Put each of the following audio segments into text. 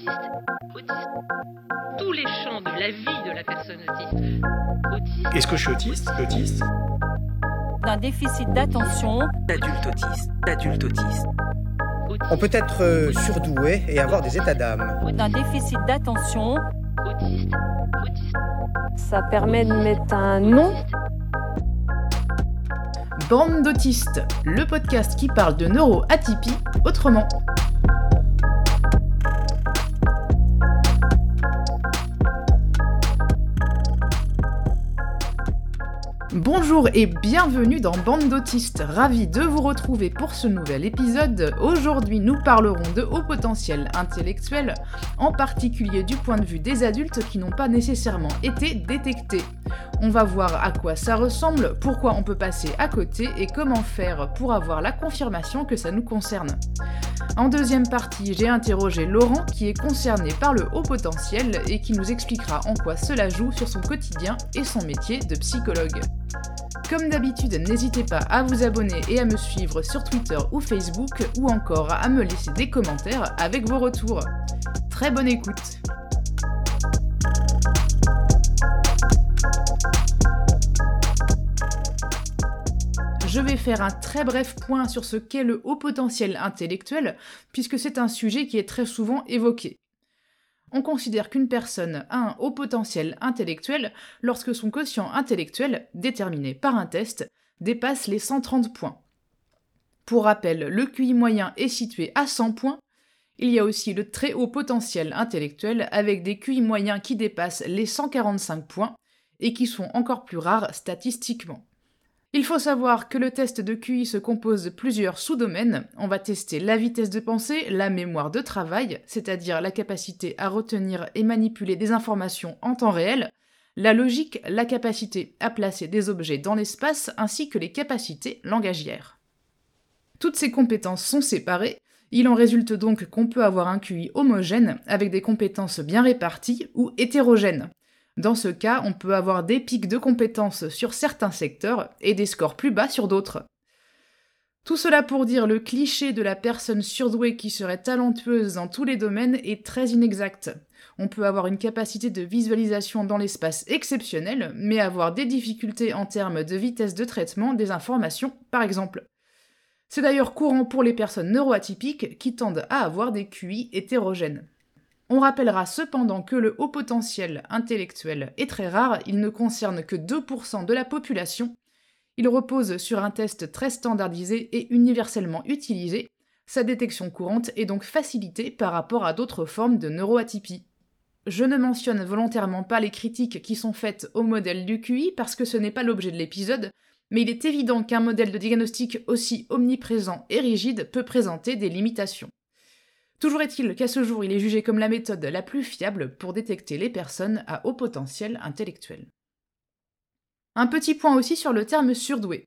autiste, autiste. Tous les champs de la vie de la personne autiste. Autiste. Est-ce que je suis autiste? Autiste d'un déficit d'attention, d'adulte autiste, d'adulte autiste. On peut être euh, surdoué et avoir des états d'âme. d'un déficit d'attention, Autiste. Autiste. Ça permet de mettre un nom. Bande d'autistes, le podcast qui parle de neuroatypie autrement. Bonjour et bienvenue dans Bande d'autistes, ravi de vous retrouver pour ce nouvel épisode. Aujourd'hui nous parlerons de haut potentiel intellectuel, en particulier du point de vue des adultes qui n'ont pas nécessairement été détectés. On va voir à quoi ça ressemble, pourquoi on peut passer à côté et comment faire pour avoir la confirmation que ça nous concerne. En deuxième partie, j'ai interrogé Laurent qui est concerné par le haut potentiel et qui nous expliquera en quoi cela joue sur son quotidien et son métier de psychologue. Comme d'habitude, n'hésitez pas à vous abonner et à me suivre sur Twitter ou Facebook ou encore à me laisser des commentaires avec vos retours. Très bonne écoute Je vais faire un très bref point sur ce qu'est le haut potentiel intellectuel, puisque c'est un sujet qui est très souvent évoqué. On considère qu'une personne a un haut potentiel intellectuel lorsque son quotient intellectuel, déterminé par un test, dépasse les 130 points. Pour rappel, le QI moyen est situé à 100 points. Il y a aussi le très haut potentiel intellectuel avec des QI moyens qui dépassent les 145 points et qui sont encore plus rares statistiquement. Il faut savoir que le test de QI se compose de plusieurs sous-domaines. On va tester la vitesse de pensée, la mémoire de travail, c'est-à-dire la capacité à retenir et manipuler des informations en temps réel, la logique, la capacité à placer des objets dans l'espace, ainsi que les capacités langagières. Toutes ces compétences sont séparées, il en résulte donc qu'on peut avoir un QI homogène avec des compétences bien réparties ou hétérogènes. Dans ce cas, on peut avoir des pics de compétences sur certains secteurs et des scores plus bas sur d'autres. Tout cela pour dire le cliché de la personne surdouée qui serait talentueuse dans tous les domaines est très inexact. On peut avoir une capacité de visualisation dans l'espace exceptionnelle, mais avoir des difficultés en termes de vitesse de traitement des informations, par exemple. C'est d'ailleurs courant pour les personnes neuroatypiques qui tendent à avoir des QI hétérogènes. On rappellera cependant que le haut potentiel intellectuel est très rare, il ne concerne que 2% de la population. Il repose sur un test très standardisé et universellement utilisé. Sa détection courante est donc facilitée par rapport à d'autres formes de neuroatypie. Je ne mentionne volontairement pas les critiques qui sont faites au modèle du QI parce que ce n'est pas l'objet de l'épisode, mais il est évident qu'un modèle de diagnostic aussi omniprésent et rigide peut présenter des limitations. Toujours est-il qu'à ce jour, il est jugé comme la méthode la plus fiable pour détecter les personnes à haut potentiel intellectuel. Un petit point aussi sur le terme surdoué.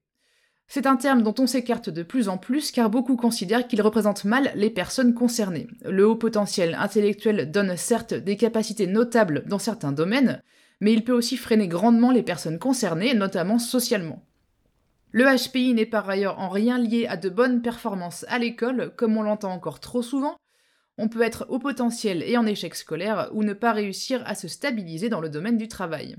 C'est un terme dont on s'écarte de plus en plus car beaucoup considèrent qu'il représente mal les personnes concernées. Le haut potentiel intellectuel donne certes des capacités notables dans certains domaines, mais il peut aussi freiner grandement les personnes concernées, notamment socialement. Le HPI n'est par ailleurs en rien lié à de bonnes performances à l'école, comme on l'entend encore trop souvent, on peut être au potentiel et en échec scolaire ou ne pas réussir à se stabiliser dans le domaine du travail.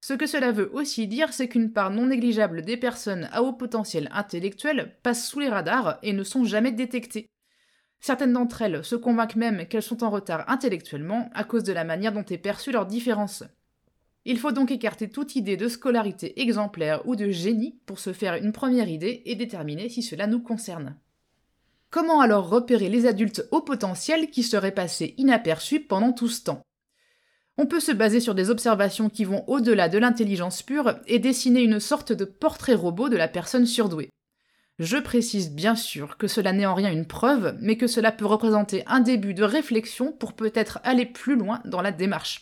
Ce que cela veut aussi dire, c'est qu'une part non négligeable des personnes à haut potentiel intellectuel passent sous les radars et ne sont jamais détectées. Certaines d'entre elles se convainquent même qu'elles sont en retard intellectuellement à cause de la manière dont est perçue leur différence. Il faut donc écarter toute idée de scolarité exemplaire ou de génie pour se faire une première idée et déterminer si cela nous concerne. Comment alors repérer les adultes au potentiel qui seraient passés inaperçus pendant tout ce temps? On peut se baser sur des observations qui vont au-delà de l'intelligence pure et dessiner une sorte de portrait robot de la personne surdouée. Je précise bien sûr que cela n'est en rien une preuve, mais que cela peut représenter un début de réflexion pour peut-être aller plus loin dans la démarche.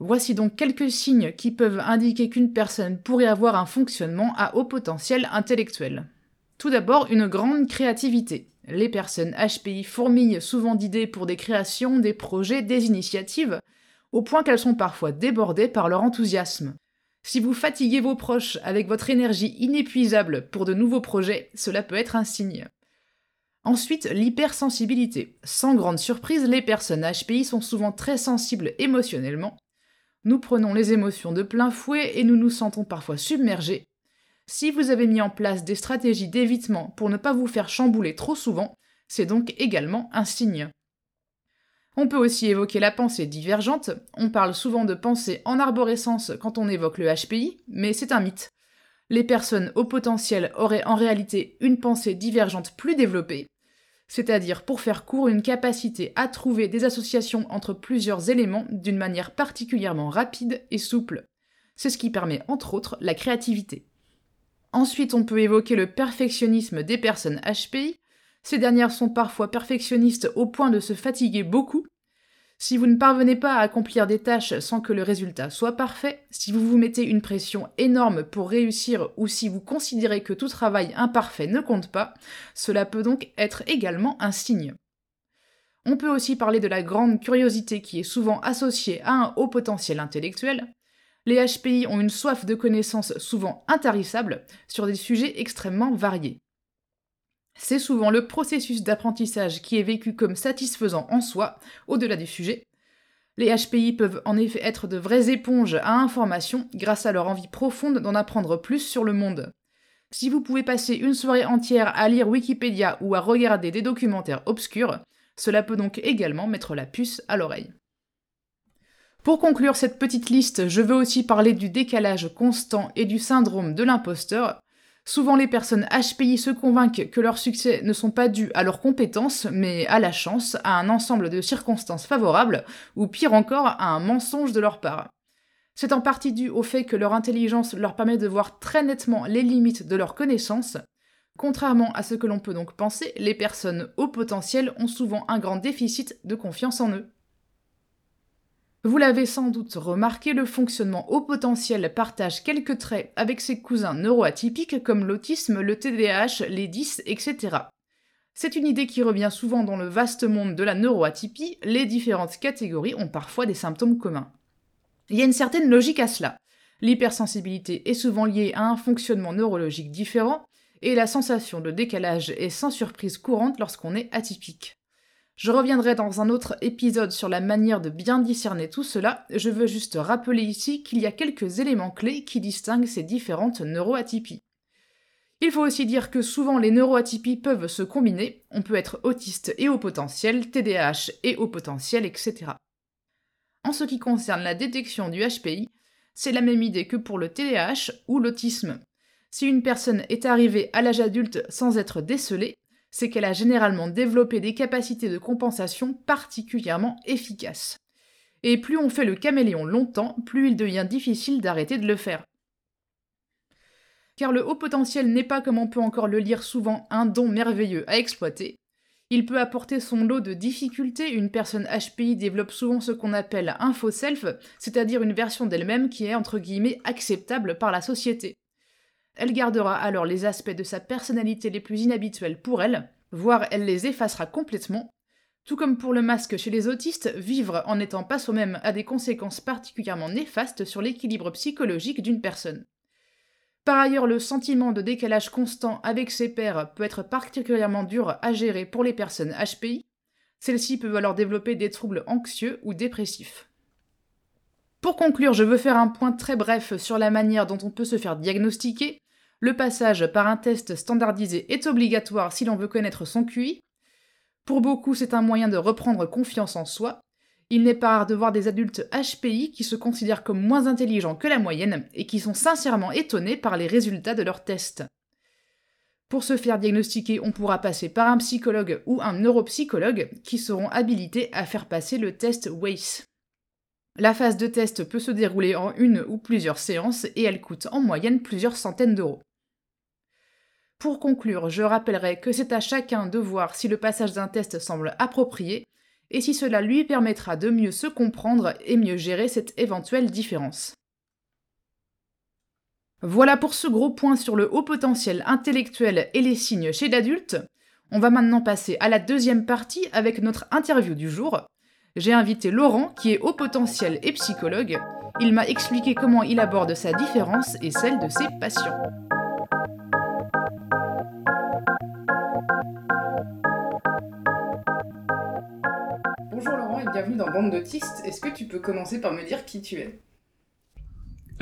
Voici donc quelques signes qui peuvent indiquer qu'une personne pourrait avoir un fonctionnement à haut potentiel intellectuel. Tout d'abord, une grande créativité. Les personnes HPI fourmillent souvent d'idées pour des créations, des projets, des initiatives, au point qu'elles sont parfois débordées par leur enthousiasme. Si vous fatiguez vos proches avec votre énergie inépuisable pour de nouveaux projets, cela peut être un signe. Ensuite, l'hypersensibilité. Sans grande surprise, les personnes HPI sont souvent très sensibles émotionnellement. Nous prenons les émotions de plein fouet et nous nous sentons parfois submergés. Si vous avez mis en place des stratégies d'évitement pour ne pas vous faire chambouler trop souvent, c'est donc également un signe. On peut aussi évoquer la pensée divergente, on parle souvent de pensée en arborescence quand on évoque le HPI, mais c'est un mythe. Les personnes au potentiel auraient en réalité une pensée divergente plus développée, c'est-à-dire pour faire court une capacité à trouver des associations entre plusieurs éléments d'une manière particulièrement rapide et souple. C'est ce qui permet entre autres la créativité. Ensuite, on peut évoquer le perfectionnisme des personnes HPI, ces dernières sont parfois perfectionnistes au point de se fatiguer beaucoup. Si vous ne parvenez pas à accomplir des tâches sans que le résultat soit parfait, si vous vous mettez une pression énorme pour réussir ou si vous considérez que tout travail imparfait ne compte pas, cela peut donc être également un signe. On peut aussi parler de la grande curiosité qui est souvent associée à un haut potentiel intellectuel. Les HPI ont une soif de connaissances souvent intarissable sur des sujets extrêmement variés. C'est souvent le processus d'apprentissage qui est vécu comme satisfaisant en soi, au-delà du sujet. Les HPI peuvent en effet être de vraies éponges à information grâce à leur envie profonde d'en apprendre plus sur le monde. Si vous pouvez passer une soirée entière à lire Wikipédia ou à regarder des documentaires obscurs, cela peut donc également mettre la puce à l'oreille. Pour conclure cette petite liste, je veux aussi parler du décalage constant et du syndrome de l'imposteur, Souvent, les personnes HPI se convainquent que leurs succès ne sont pas dus à leurs compétences, mais à la chance, à un ensemble de circonstances favorables, ou pire encore, à un mensonge de leur part. C'est en partie dû au fait que leur intelligence leur permet de voir très nettement les limites de leurs connaissances. Contrairement à ce que l'on peut donc penser, les personnes au potentiel ont souvent un grand déficit de confiance en eux. Vous l'avez sans doute remarqué, le fonctionnement au potentiel partage quelques traits avec ses cousins neuroatypiques comme l'autisme, le TDAH, les 10, etc. C'est une idée qui revient souvent dans le vaste monde de la neuroatypie, les différentes catégories ont parfois des symptômes communs. Il y a une certaine logique à cela. L'hypersensibilité est souvent liée à un fonctionnement neurologique différent, et la sensation de décalage est sans surprise courante lorsqu'on est atypique. Je reviendrai dans un autre épisode sur la manière de bien discerner tout cela, je veux juste rappeler ici qu'il y a quelques éléments clés qui distinguent ces différentes neuroatypies. Il faut aussi dire que souvent les neuroatypies peuvent se combiner, on peut être autiste et au potentiel, TDAH et au potentiel, etc. En ce qui concerne la détection du HPI, c'est la même idée que pour le TDAH ou l'autisme. Si une personne est arrivée à l'âge adulte sans être décelée, c'est qu'elle a généralement développé des capacités de compensation particulièrement efficaces. Et plus on fait le caméléon longtemps, plus il devient difficile d'arrêter de le faire. Car le haut potentiel n'est pas, comme on peut encore le lire souvent, un don merveilleux à exploiter. Il peut apporter son lot de difficultés, une personne HPI développe souvent ce qu'on appelle un faux self, c'est-à-dire une version d'elle-même qui est entre guillemets acceptable par la société. Elle gardera alors les aspects de sa personnalité les plus inhabituels pour elle, voire elle les effacera complètement. Tout comme pour le masque chez les autistes, vivre en n'étant pas soi-même a des conséquences particulièrement néfastes sur l'équilibre psychologique d'une personne. Par ailleurs, le sentiment de décalage constant avec ses pairs peut être particulièrement dur à gérer pour les personnes HPI. Celles-ci peuvent alors développer des troubles anxieux ou dépressifs. Pour conclure, je veux faire un point très bref sur la manière dont on peut se faire diagnostiquer. Le passage par un test standardisé est obligatoire si l'on veut connaître son QI. Pour beaucoup, c'est un moyen de reprendre confiance en soi. Il n'est pas rare de voir des adultes HPI qui se considèrent comme moins intelligents que la moyenne et qui sont sincèrement étonnés par les résultats de leurs tests. Pour se faire diagnostiquer, on pourra passer par un psychologue ou un neuropsychologue qui seront habilités à faire passer le test WACE. La phase de test peut se dérouler en une ou plusieurs séances et elle coûte en moyenne plusieurs centaines d'euros. Pour conclure, je rappellerai que c'est à chacun de voir si le passage d'un test semble approprié et si cela lui permettra de mieux se comprendre et mieux gérer cette éventuelle différence. Voilà pour ce gros point sur le haut potentiel intellectuel et les signes chez l'adulte. On va maintenant passer à la deuxième partie avec notre interview du jour j'ai invité Laurent, qui est haut potentiel et psychologue. Il m'a expliqué comment il aborde sa différence et celle de ses patients. Bonjour Laurent et bienvenue dans Bande d'autistes. Est-ce que tu peux commencer par me dire qui tu es?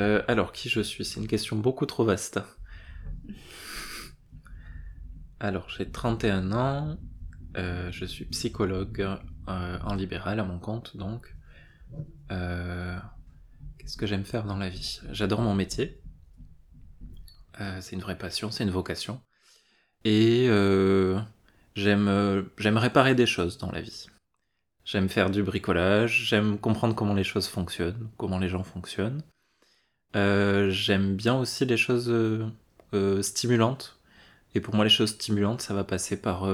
Euh, Alors, qui je suis? C'est une question beaucoup trop vaste. Alors, j'ai 31 ans, euh, je suis psychologue euh, en libéral à mon compte, donc. Euh, Qu'est-ce que j'aime faire dans la vie? J'adore mon métier. Euh, c'est une vraie passion, c'est une vocation. Et j'aime réparer des choses dans la vie. J'aime faire du bricolage, j'aime comprendre comment les choses fonctionnent, comment les gens fonctionnent. J'aime bien aussi les choses stimulantes. Et pour moi, les choses stimulantes, ça va passer par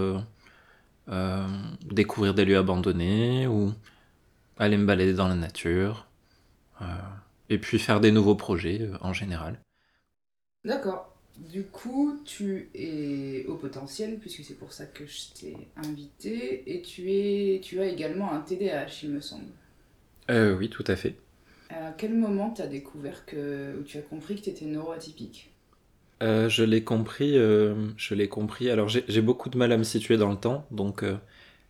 euh, découvrir des lieux abandonnés ou aller me balader dans la nature. euh, et puis faire des nouveaux projets euh, en général. D'accord. Du coup, tu es au potentiel, puisque c'est pour ça que je t'ai invité, et tu, es, tu as également un TDAH, il me semble. Euh, oui, tout à fait. À quel moment tu as découvert que, ou tu as compris que tu étais neuroatypique? Euh, je l'ai compris, euh, je l'ai compris. Alors j'ai beaucoup de mal à me situer dans le temps, donc euh,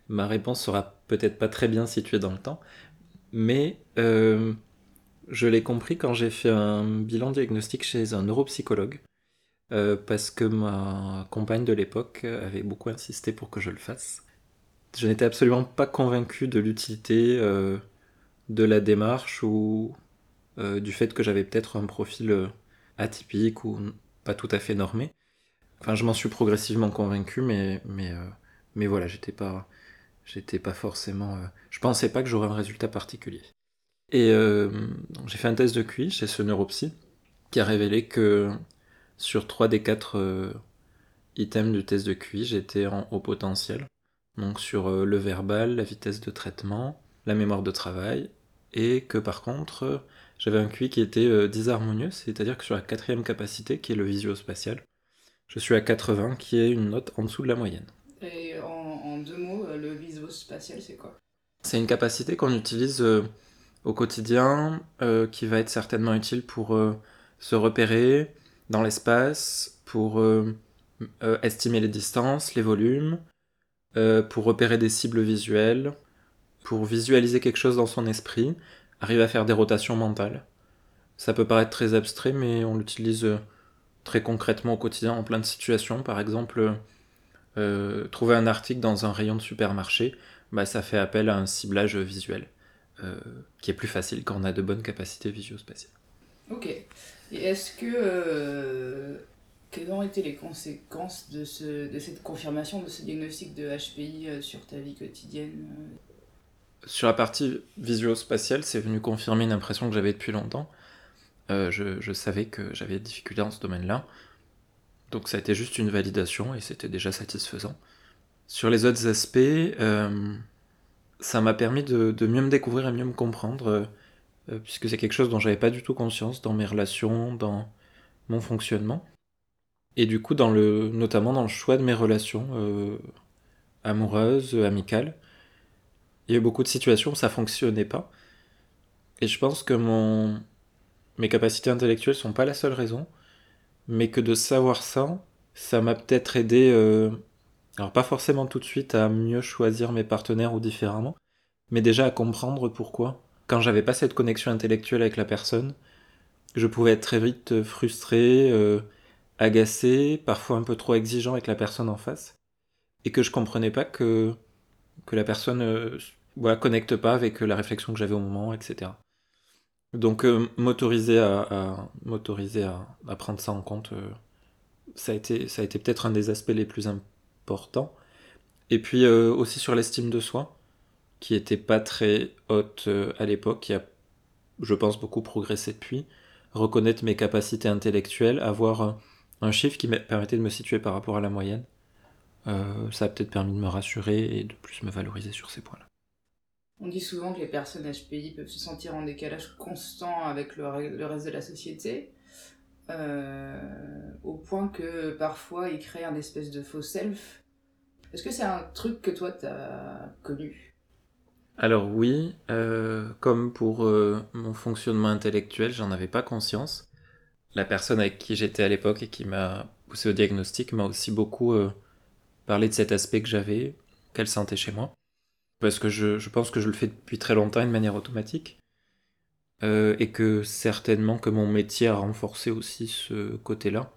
ma réponse sera peut-être pas très bien située dans le temps, mais je l'ai compris quand j'ai fait un bilan diagnostic chez un neuropsychologue, parce que ma compagne de l'époque avait beaucoup insisté pour que je le fasse. Je n'étais absolument pas convaincu de l'utilité de la démarche ou du fait que j'avais peut-être un profil atypique ou pas tout à fait normé. Enfin, je m'en suis progressivement convaincu, mais, mais, euh, mais voilà, j'étais pas, j'étais pas forcément. euh, je pensais pas que j'aurais un résultat particulier. Et euh, j'ai fait un test de QI chez ce neuropsy qui a révélé que sur 3 des 4 euh, items du test de QI, j'étais en haut potentiel. Donc sur le verbal, la vitesse de traitement, la mémoire de travail, et que par contre, j'avais un QI qui était euh, disharmonieux, c'est-à-dire que sur la quatrième capacité, qui est le visio-spatial, je suis à 80, qui est une note en dessous de la moyenne. Et en, en deux mots, euh, le viso-spatial, c'est quoi? C'est une capacité qu'on utilise euh, au quotidien, euh, qui va être certainement utile pour euh, se repérer dans l'espace, pour estimer les distances, les volumes, pour repérer des cibles visuelles, pour visualiser quelque chose dans son esprit, arriver à faire des rotations mentales. Ça peut paraître très abstrait, mais on l'utilise euh, très concrètement au quotidien en plein de situations. Par exemple, euh, trouver un article dans un rayon de supermarché, bah, ça fait appel à un ciblage visuel, euh, qui est plus facile quand on a de bonnes capacités visio-spatiales. Ok. Et est-ce que. quelles ont été les conséquences de, ce, de cette confirmation de ce diagnostic de HPI sur ta vie quotidienne Sur la partie visio-spatiale, c'est venu confirmer une impression que j'avais depuis longtemps. Euh, je, savais que j'avais des difficultés dans ce domaine-là. Donc ça a été juste une validation et c'était déjà satisfaisant. Sur les autres aspects, euh, ça m'a permis de, mieux me découvrir et mieux me comprendre, euh, puisque c'est quelque chose dont j'avais pas du tout conscience dans mes relations, dans mon fonctionnement. Et du coup, dans le, notamment dans le choix de mes relations amoureuses, amicales. Il y a eu beaucoup de situations où ça fonctionnait pas. Et je pense que mon... mes capacités intellectuelles sont pas la seule raison, mais que de savoir ça, ça m'a peut-être aidé, euh, alors pas forcément tout de suite à mieux choisir mes partenaires ou différemment, mais déjà à comprendre pourquoi. Quand j'avais pas cette connexion intellectuelle avec la personne, je pouvais être très vite frustré, euh, agacé, parfois un peu trop exigeant avec la personne en face, et que je comprenais pas que, que la personne euh, voilà, connecte pas avec la réflexion que j'avais au moment, etc. Donc euh, m'autoriser à, m'autoriser à, prendre ça en compte, euh, ça a été, ça a été peut-être un des aspects les plus importants. Et puis euh, aussi sur l'estime de soi, qui était pas très haute euh, à l'époque, qui a, je pense, beaucoup progressé depuis. Reconnaître mes capacités intellectuelles, avoir euh, un chiffre qui me permettait de me situer par rapport à la moyenne. Euh, ça a peut-être permis de me rassurer et de plus me valoriser sur ces points-là. On dit souvent que les personnes HPI peuvent se sentir en décalage constant avec le, re- le reste de la société, euh, au point que parfois ils créent un espèce de faux self. Est-ce que c'est un truc que toi t'as connu? Alors oui, euh, comme pour euh, mon fonctionnement intellectuel, j'en avais pas conscience. La personne avec qui j'étais à l'époque et qui m'a poussé au diagnostic m'a aussi beaucoup parlé de cet aspect que j'avais, qu'elle sentait chez moi. Parce que je, pense que je le fais depuis très longtemps et de manière automatique. Euh, et que certainement que mon métier a renforcé aussi ce côté-là.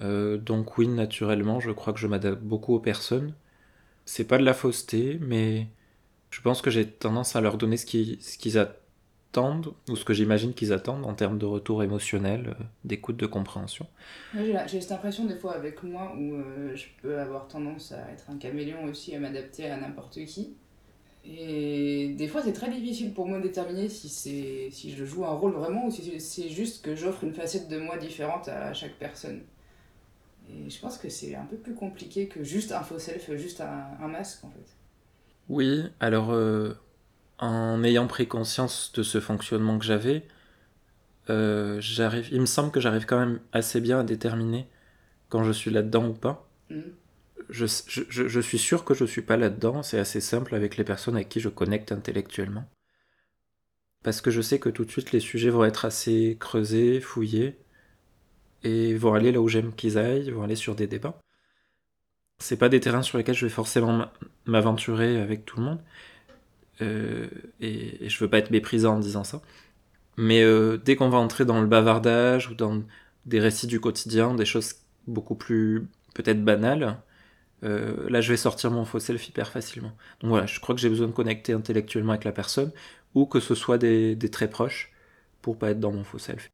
Euh, donc oui, naturellement, je crois que je m'adapte beaucoup aux personnes. C'est pas de la fausseté, mais je pense que j'ai tendance à leur donner ce ce qu'ils attendent, ou ce que j'imagine qu'ils attendent en termes de retour émotionnel, euh, d'écoute, de compréhension. J'ai cette impression des fois avec moi où euh, je peux avoir tendance à être un caméléon aussi, à m'adapter à n'importe qui. Et des fois, c'est très difficile pour moi de déterminer si, c'est si je joue un rôle vraiment ou si c'est- c'est juste que j'offre une facette de moi différente à chaque personne. Et je pense que c'est un peu plus compliqué que juste un faux self, juste un, un masque en fait. Oui, alors euh, en ayant pris conscience de ce fonctionnement que j'avais, euh, j'arrive, il me semble que j'arrive quand même assez bien à déterminer quand je suis là-dedans ou pas. Mhm. Je, je, je- suis sûr que je suis pas là-dedans, c'est assez simple avec les personnes avec qui je connecte intellectuellement. Parce que je sais que tout de suite les sujets vont être assez creusés, fouillés, et vont aller là où j'aime qu'ils aillent, vont aller sur des débats. C'est pas des terrains sur lesquels je vais forcément m'aventurer avec tout le monde. Euh, et, et je veux pas être méprisant en disant ça. Mais euh, dès qu'on va entrer dans le bavardage ou dans des récits du quotidien, des choses beaucoup plus peut-être banales, euh, là je vais sortir mon faux self hyper facilement. Donc voilà, je crois que j'ai besoin de connecter intellectuellement avec la personne ou que ce soit des, très proches pour pas être dans mon faux self.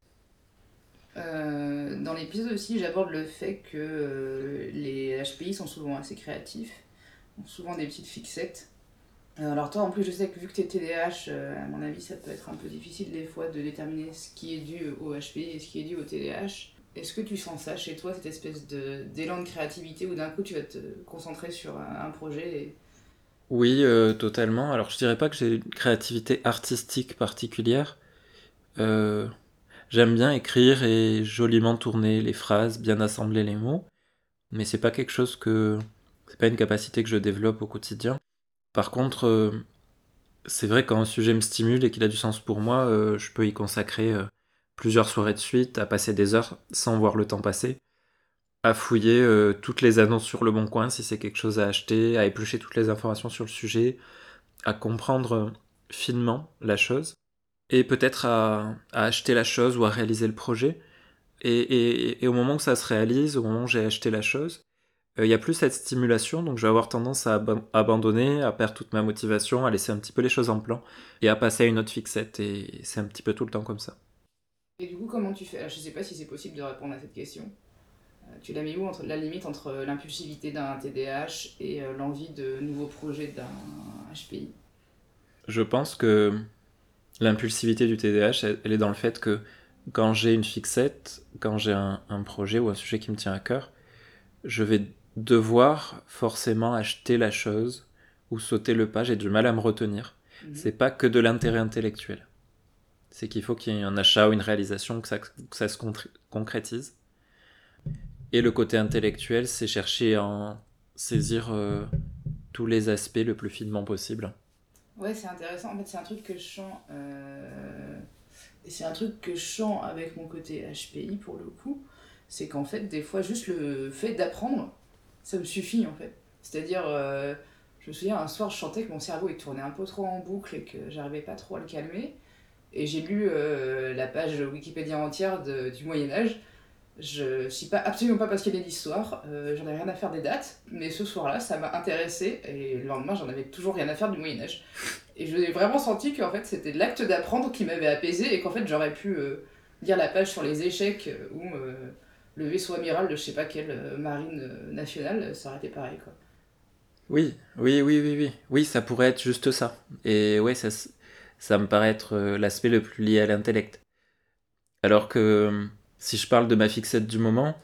Dans l'épisode aussi, j'aborde le fait que les HPI sont souvent assez créatifs, ont souvent des petites fixettes. Euh, alors toi, en plus, je sais que vu que tu es TDAH, euh, à mon avis, ça peut être un peu difficile des fois de déterminer ce qui est dû au HPI et ce qui est dû au TDAH. Est-ce que tu sens ça chez toi, cette espèce de- d'élan de, créativité où d'un coup tu vas te concentrer sur un, projet et... Oui, euh, totalement. Alors, je dirais pas que j'ai une créativité artistique particulière. J'aime bien écrire et joliment tourner les phrases, bien assembler les mots, mais c'est pas quelque chose que c'est pas une capacité que je développe au quotidien. Par contre, euh, c'est vrai que quand un sujet me stimule et qu'il a du sens pour moi, euh, je peux y consacrer euh, plusieurs soirées de suite, à passer des heures sans voir le temps passer à fouiller toutes les annonces sur le bon coin si c'est quelque chose à acheter, à éplucher toutes les informations sur le sujet, à comprendre finement la chose, et peut-être à, acheter la chose ou à réaliser le projet. Et, et- au moment où ça se réalise, au moment où j'ai acheté la chose, il n'y a plus cette stimulation, donc je vais avoir tendance à aban- abandonner, à perdre toute ma motivation, à laisser un petit peu les choses en plan, et à passer à une autre fixette, et c'est un petit peu tout le temps comme ça. Et du coup, comment tu fais? Alors, Je sais pas si c'est possible de répondre à cette question. Euh, Tu l'as mis où entre la limite entre l'impulsivité d'un TDAH et euh, l'envie de nouveaux projets d'un HPI Je pense que l'impulsivité du TDAH, elle, elle est dans le fait que quand j'ai une fixette, quand j'ai un, un projet ou un sujet qui me tient à cœur, je vais devoir forcément acheter la chose ou sauter le pas, j'ai du mal à me retenir. Mhm. C'est pas que de l'intérêt intellectuel. C'est qu'il faut qu'il y ait un achat ou une réalisation, que ça, que ça se concrétise. Et le côté intellectuel, c'est chercher à en saisir euh, tous les aspects le plus finement possible. Ouais, c'est intéressant. En fait, c'est un truc que je sens. euh, C'est un truc que je sens avec mon côté HPI pour le coup. C'est qu'en fait, des fois, juste le fait d'apprendre, ça me suffit en fait. C'est-à-dire, euh, je me souviens, un soir, je sentais que mon cerveau il tournait un peu trop en boucle et que j'arrivais pas trop à le calmer. Et j'ai lu euh, la page Wikipédia entière du Moyen-Âge. Je suis pas, absolument pas passionnée d'histoire, euh, j'en ai rien à faire des dates, mais ce soir-là, ça m'a intéressé et le lendemain, j'en avais toujours rien à faire du Moyen-Âge. Et j'ai vraiment senti qu'en fait, c'était l'acte d'apprendre qui m'avait apaisé et qu'en fait, j'aurais pu euh, lire la page sur les échecs ou le vaisseau amiral de je sais pas quelle euh, marine euh, nationale, ça aurait été pareil quoi. Oui, oui, oui, oui, oui. Oui, ça pourrait être juste ça. Et ouais, ça, me paraît être euh, l'aspect le plus lié à l'intellect. Alors que euh, si je parle de ma fixette du moment,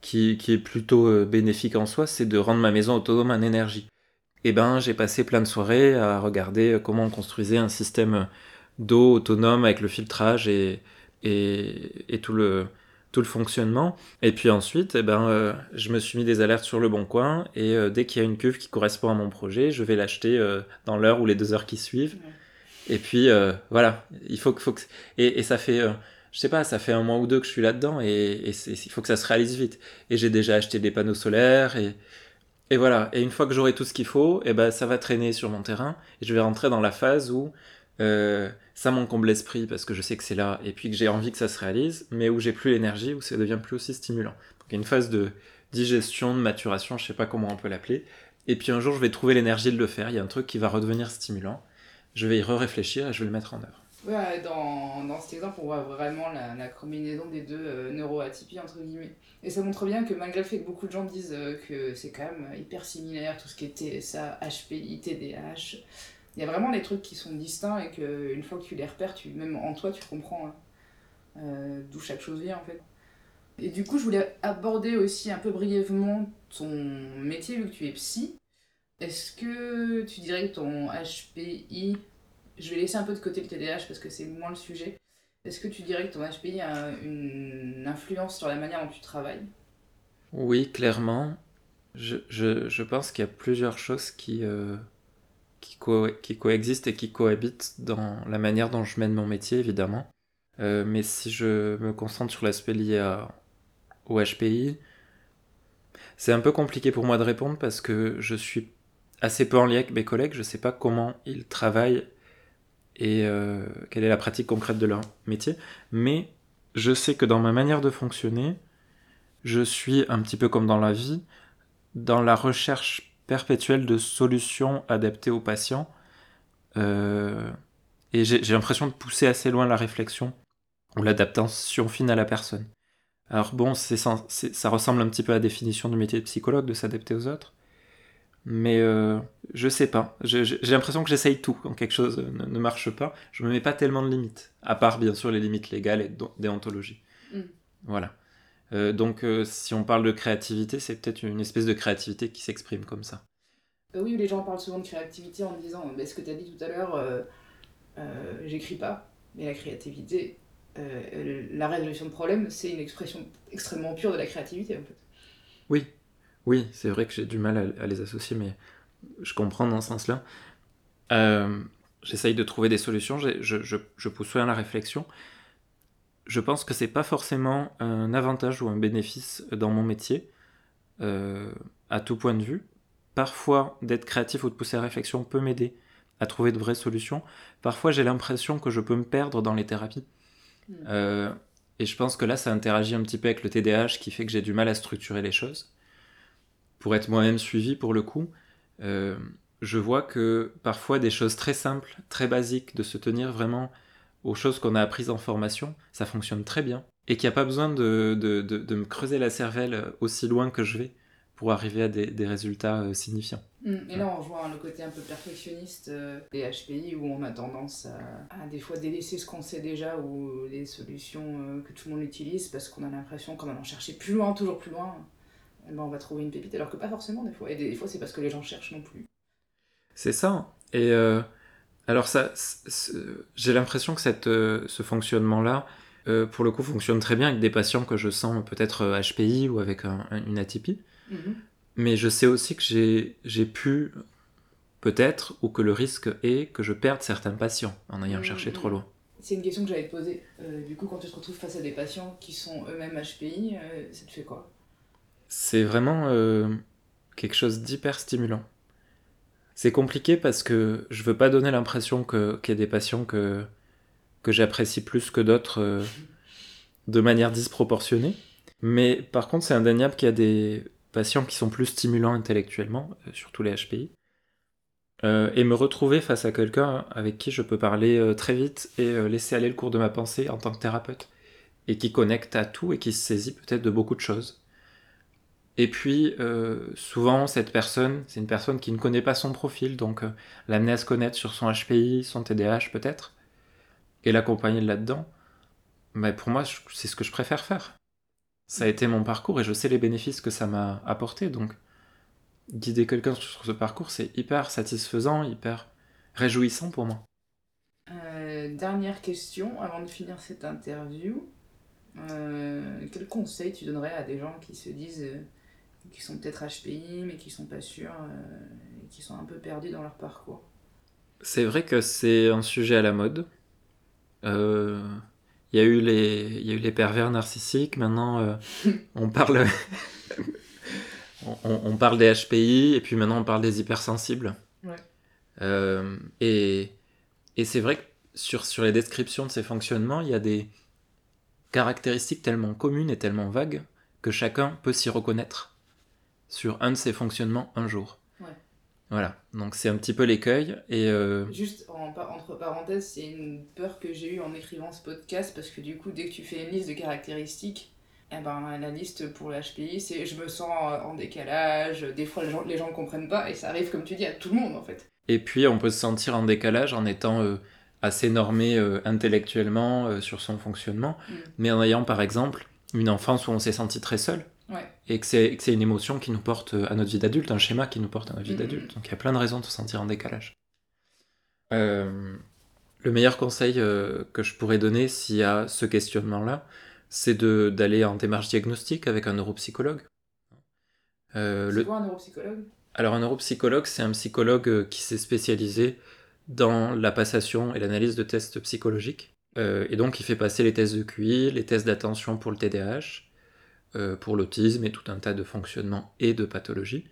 qui, est plutôt euh, bénéfique en soi, c'est de rendre ma maison autonome en énergie. Et ben, j'ai passé plein de soirées à regarder euh, comment on construisait un système d'eau autonome avec le filtrage et, et tout le, tout le fonctionnement. Et puis ensuite, eh ben, euh, je me suis mis des alertes sur le bon coin et euh, dès qu'il y a une cuve qui correspond à mon projet, je vais l'acheter euh, dans l'heure ou les deux heures qui suivent. Et puis voilà, il faut que, faut que et, et ça fait, je sais pas, ça fait un mois ou deux que je suis là-dedans et, il faut que ça se réalise vite. Et j'ai déjà acheté des panneaux solaires et Et voilà, et une fois que j'aurai tout ce qu'il faut, et ben ça va traîner sur mon terrain, et je vais rentrer dans la phase où euh, ça m'encombre l'esprit parce que je sais que c'est là, et puis que j'ai envie que ça se réalise, mais où j'ai plus l'énergie, où ça devient plus aussi stimulant. Donc il y a une phase de digestion, de maturation, je sais pas comment on peut l'appeler, et puis un jour je vais trouver l'énergie de le faire, il y a un truc qui va redevenir stimulant, je vais y re-réfléchir et je vais le mettre en œuvre. Dans, dans cet exemple, on voit vraiment la, combinaison des deux euh, neuroatypies, entre guillemets. Et ça montre bien que malgré le fait que beaucoup de gens disent euh, que c'est quand même hyper similaire, tout ce qui est TSA, HPI, TDAH, il y a vraiment des trucs qui sont distincts et qu'une fois que tu les repères, tu, même en toi, tu comprends hein, euh, d'où chaque chose vient, en fait. Et du coup, je voulais aborder aussi un peu brièvement ton métier, vu que tu es psy. Est-ce que tu dirais que ton HPI je vais laisser un peu de côté le TDAH parce que c'est moins le sujet. Est-ce que tu dirais que ton HPI a une influence sur la manière dont tu travailles? Oui, clairement. Je, je, je pense qu'il y a plusieurs choses qui, euh, qui, coexistent et qui cohabitent dans la manière dont je mène mon métier, évidemment. Euh, mais si je me concentre sur l'aspect lié au HPI, c'est un peu compliqué pour moi de répondre parce que je suis assez peu en lien avec mes collègues. Je ne sais pas comment ils travaillent et euh, quelle est la pratique concrète de leur métier. Mais je sais que dans ma manière de fonctionner, je suis un petit peu comme dans la vie, dans la recherche perpétuelle de solutions adaptées aux patients. Euh, et j'ai l'impression de pousser assez loin la réflexion ou l'adaptation fine à la personne. Alors bon, ça ressemble un petit peu à la définition du métier de psychologue, de s'adapter aux autres. Mais euh, je sais pas. J'ai l'impression que j'essaye tout quand quelque chose ne, ne, marche pas. Je me mets pas tellement de limites. À part, bien sûr, les limites légales et déontologie. Mm. Voilà. Euh, donc, euh, si on parle de créativité, c'est peut-être une espèce de créativité qui s'exprime comme ça. Euh, oui, les gens parlent souvent de créativité en disant bah, ce que tu as dit tout à l'heure, j'écris pas. Mais la créativité, la résolution de problèmes, c'est une expression extrêmement pure de la créativité, en fait. Oui, oui, c'est vrai que j'ai du mal à, les associer, mais je comprends dans ce sens-là. J'essaye de trouver des solutions, je, je, je, pousse à la réflexion. Je pense que c'est pas forcément un avantage ou un bénéfice dans mon métier, euh, à tout point de vue. Parfois, d'être créatif ou de pousser à la réflexion peut m'aider à trouver de vraies solutions. Parfois, j'ai l'impression que je peux me perdre dans les thérapies. Mmh. Euh, et je pense que là, ça interagit un petit peu avec le TDAH qui fait que j'ai du mal à structurer les choses pour être moi-même suivi pour le coup, euh, je vois que parfois des choses très simples, très basiques, de se tenir vraiment aux choses qu'on a apprises en formation, ça fonctionne très bien. Et qu'il n'y a pas besoin de, de, de, de, me creuser la cervelle aussi loin que je vais pour arriver à des, des résultats euh, signifiants. Mmh. Et là, on voit le côté un peu perfectionniste euh, des HPI où on a tendance à, à des fois délaisser ce qu'on sait déjà ou les solutions euh, que tout le monde utilise parce qu'on a l'impression qu'en allant chercher plus loin, toujours plus loin, eh ben, on va trouver une pépite, alors que pas forcément des fois. Et des fois, c'est parce que les gens cherchent non plus. C'est ça. Et euh, alors, ça, j'ai l'impression que cette, euh, ce fonctionnement-là, euh, pour le coup, fonctionne très bien avec des patients que je sens peut-être HPI ou avec un, une atypie. Mm -hmm. Mais je sais aussi que j'ai pu, peut-être, ou que le risque est que je perde certains patients en ayant mmh, cherché trop loin. C'est une question que j'allais te poser. du coup, quand tu te retrouves face à des patients qui sont eux-mêmes HPI, ça te fait quoi? C'est vraiment euh, quelque chose d'hyper stimulant. C'est compliqué parce que je veux pas donner l'impression qu'il y a des patients que, j'apprécie plus que d'autres euh, de manière disproportionnée. Mais par contre, c'est indéniable qu'il y a des patients qui sont plus stimulants intellectuellement, euh, surtout les HPI. Euh, et me retrouver face à quelqu'un avec qui je peux parler très vite et laisser aller le cours de ma pensée en tant que thérapeute. Et qui connecte à tout et qui se saisit peut-être de beaucoup de choses. Et puis, euh, souvent, cette personne, c'est une personne qui ne connaît pas son profil, donc euh, l'amener à se connaître sur son HPI, son TDAH peut-être, et l'accompagner là-dedans, mais pour moi, c'est ce que je préfère faire. Ça a été mon parcours et je sais les bénéfices que ça m'a apporté, donc guider quelqu'un sur ce parcours, c'est hyper satisfaisant, hyper réjouissant pour moi. Euh, dernière question avant de finir cette interview. Euh, quel conseil tu donnerais à des gens qui se disent qui sont peut-être HPI, mais qui sont pas sûrs, euh, et qui sont un peu perdus dans leur parcours. C'est vrai que c'est un sujet à la mode. Euh, il y, a eu les, y a eu les pervers narcissiques, maintenant euh, on parle... on, on parle des HPI et puis maintenant on parle des hypersensibles. Ouais. Euh, et et c'est vrai que sur, sur les descriptions de ces fonctionnements, il y a des caractéristiques tellement communes et tellement vagues que chacun peut s'y reconnaître sur un de ces fonctionnements un jour. Ouais. Voilà, donc c'est un petit peu l'écueil. Et euh, Juste en, entre parenthèses, c'est une peur que j'ai eue en écrivant ce podcast parce que du coup, dès que tu fais une liste de caractéristiques, eh ben, la liste pour le HPI, c'est je me sens euh, en décalage, des fois les gens, les gens ne comprennent pas et ça arrive, comme tu dis, à tout le monde en fait. Et puis, on peut se sentir en décalage en étant euh, assez normé euh, intellectuellement sur son fonctionnement, Mm. mais en ayant par exemple une enfance où on s'est senti très seul, Ouais. et que c'est que c'est une émotion qui nous porte à notre vie d'adulte, un schéma qui nous porte à notre vie Mm. d'adulte. Donc il y a plein de raisons de se sentir en décalage. Euh, le meilleur conseil euh, que je pourrais donner s'il y a ce questionnement-là, c'est de- d'aller en démarche diagnostique avec un neuropsychologue. Euh, C'est le- quoi un neuropsychologue? Alors un neuropsychologue, c'est un psychologue euh, qui s'est spécialisé dans la passation et l'analyse de tests psychologiques. Et donc il fait passer les tests de QI, les tests d'attention pour le TDAH, pour l'autisme et tout un tas de fonctionnements et de pathologies.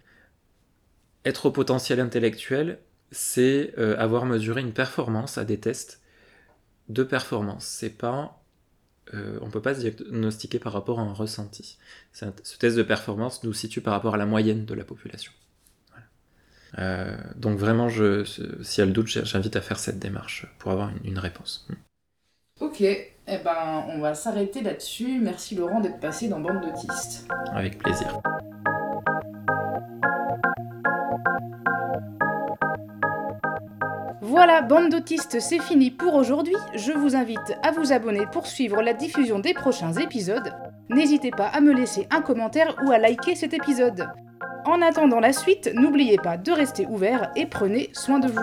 Être au potentiel intellectuel, c'est euh, avoir mesuré une performance à des tests de performance. C'est pas euh, on peut pas se diagnostiquer par rapport à un ressenti. Ce test de performance nous situe par rapport à la moyenne de la population. Euh, donc vraiment, je, s'il y a le doute, j'invite à faire cette démarche pour avoir une réponse. Ok, eh ben, on va s'arrêter là-dessus. Merci Laurent d'être passé dans Bande d'autistes. Avec plaisir. Voilà, bande d'autistes, c'est fini pour aujourd'hui. Je vous invite à vous abonner pour suivre la diffusion des prochains épisodes. N'hésitez pas à me laisser un commentaire ou à liker cet épisode. En attendant la suite, n'oubliez pas de rester ouvert et prenez soin de vous.